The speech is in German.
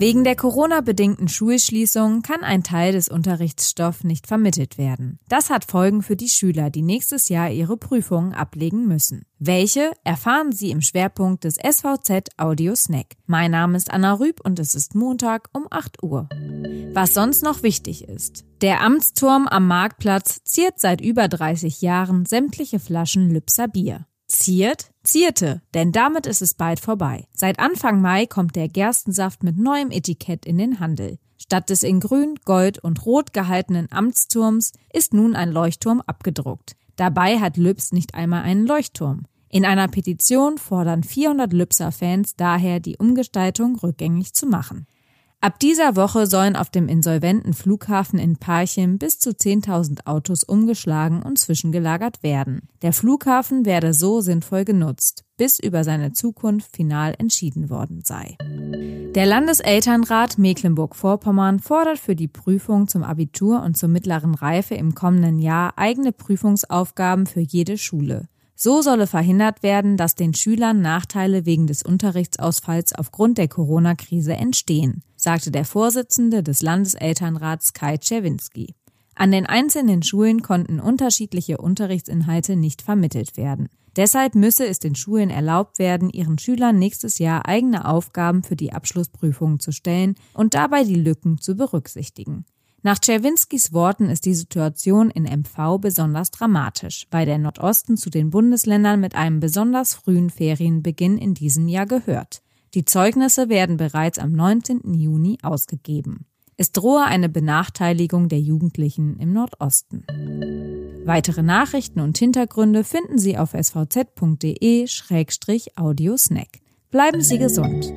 Wegen der Corona-bedingten Schulschließung kann ein Teil des Unterrichtsstoffs nicht vermittelt werden. Das hat Folgen für die Schüler, die nächstes Jahr ihre Prüfungen ablegen müssen. Welche erfahren Sie im Schwerpunkt des SVZ Audio Snack. Mein Name ist Anna Rüb und es ist Montag um 8 Uhr. Was sonst noch wichtig ist. Der Amtsturm am Marktplatz ziert seit über 30 Jahren sämtliche Flaschen Lübser Bier. Ziert, zierte, denn damit ist es bald vorbei. Seit Anfang Mai kommt der Gerstensaft mit neuem Etikett in den Handel. Statt des in Grün, Gold und Rot gehaltenen Amtsturms ist nun ein Leuchtturm abgedruckt. Dabei hat Lübs nicht einmal einen Leuchtturm. In einer Petition fordern 400 Lübser Fans daher, die Umgestaltung rückgängig zu machen. Ab dieser Woche sollen auf dem insolventen Flughafen in Parchim bis zu 10.000 Autos umgeschlagen und zwischengelagert werden. Der Flughafen werde so sinnvoll genutzt, bis über seine Zukunft final entschieden worden sei. Der Landeselternrat Mecklenburg-Vorpommern fordert für die Prüfung zum Abitur und zur mittleren Reife im kommenden Jahr eigene Prüfungsaufgaben für jede Schule. So solle verhindert werden, dass den Schülern Nachteile wegen des Unterrichtsausfalls aufgrund der Corona-Krise entstehen, sagte der Vorsitzende des Landeselternrats Kai Czerwinski. An den einzelnen Schulen konnten unterschiedliche Unterrichtsinhalte nicht vermittelt werden. Deshalb müsse es den Schulen erlaubt werden, ihren Schülern nächstes Jahr eigene Aufgaben für die Abschlussprüfungen zu stellen und dabei die Lücken zu berücksichtigen. Nach Czerwinskis Worten ist die Situation in MV besonders dramatisch, weil der Nordosten zu den Bundesländern mit einem besonders frühen Ferienbeginn in diesem Jahr gehört. Die Zeugnisse werden bereits am 19. Juni ausgegeben. Es drohe eine Benachteiligung der Jugendlichen im Nordosten. Weitere Nachrichten und Hintergründe finden Sie auf svz.de-audiosnack. Bleiben Sie gesund.